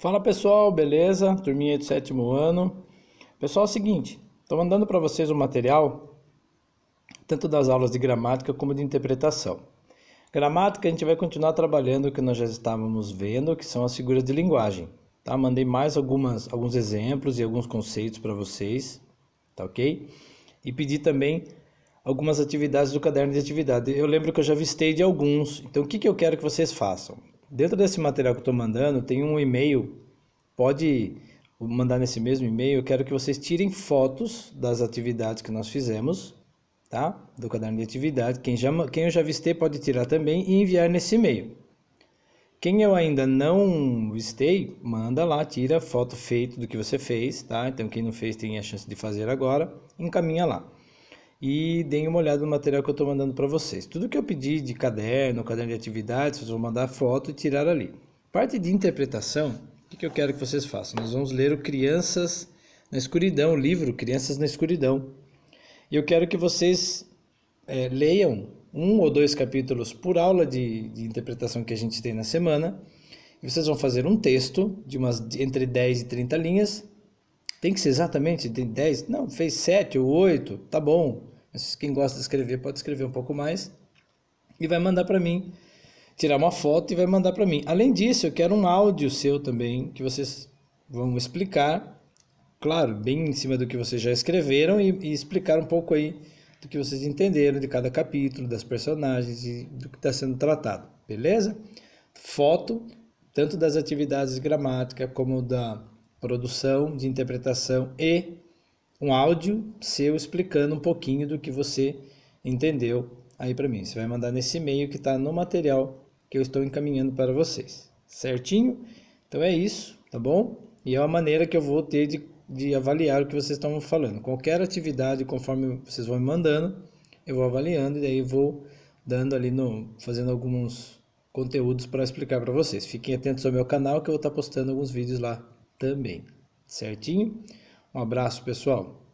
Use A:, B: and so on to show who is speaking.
A: Fala pessoal, beleza? Turminha do sétimo ano. Pessoal, é o seguinte, estou mandando para vocês o um material, tanto das aulas de gramática como de interpretação. Gramática a gente vai continuar trabalhando o que nós já estávamos vendo, que são as figuras de linguagem. Tá? Mandei mais algumas, alguns exemplos e alguns conceitos para vocês, tá ok? E pedi também algumas atividades do caderno de atividade. Eu lembro que eu já vistei de alguns, então o que, que eu quero que vocês façam? Dentro desse material que eu estou mandando, tem um e-mail. Pode mandar nesse mesmo e-mail. Eu quero que vocês tirem fotos das atividades que nós fizemos, tá? Do caderno de atividade. Quem, já, quem eu já vistei pode tirar também e enviar nesse e-mail. Quem eu ainda não vistei, manda lá, tira foto feito do que você fez, tá? Então quem não fez tem a chance de fazer agora, encaminha lá e deem uma olhada no material que eu estou mandando para vocês. Tudo que eu pedi de caderno, caderno de atividades, vocês vão mandar foto e tirar ali. Parte de interpretação, o que eu quero que vocês façam? Nós vamos ler o Crianças na Escuridão, o livro Crianças na Escuridão. E eu quero que vocês é, leiam um ou dois capítulos por aula de, de interpretação que a gente tem na semana. E vocês vão fazer um texto de umas entre 10 e 30 linhas. Tem que ser exatamente de 10? Não, fez 7 ou 8, tá bom. Mas quem gosta de escrever pode escrever um pouco mais e vai mandar para mim, tirar uma foto e vai mandar para mim. Além disso, eu quero um áudio seu também que vocês vão explicar, claro, bem em cima do que vocês já escreveram e, e explicar um pouco aí do que vocês entenderam de cada capítulo, das personagens e do que está sendo tratado, beleza? Foto, tanto das atividades de gramática como da produção, de interpretação e um áudio seu explicando um pouquinho do que você entendeu aí para mim. Você vai mandar nesse e-mail que está no material que eu estou encaminhando para vocês, certinho? Então é isso, tá bom? E é uma maneira que eu vou ter de, de avaliar o que vocês estão falando. Qualquer atividade, conforme vocês vão me mandando, eu vou avaliando e daí vou dando ali no, fazendo alguns conteúdos para explicar para vocês. Fiquem atentos ao meu canal que eu vou estar postando alguns vídeos lá também, certinho? Um abraço, pessoal.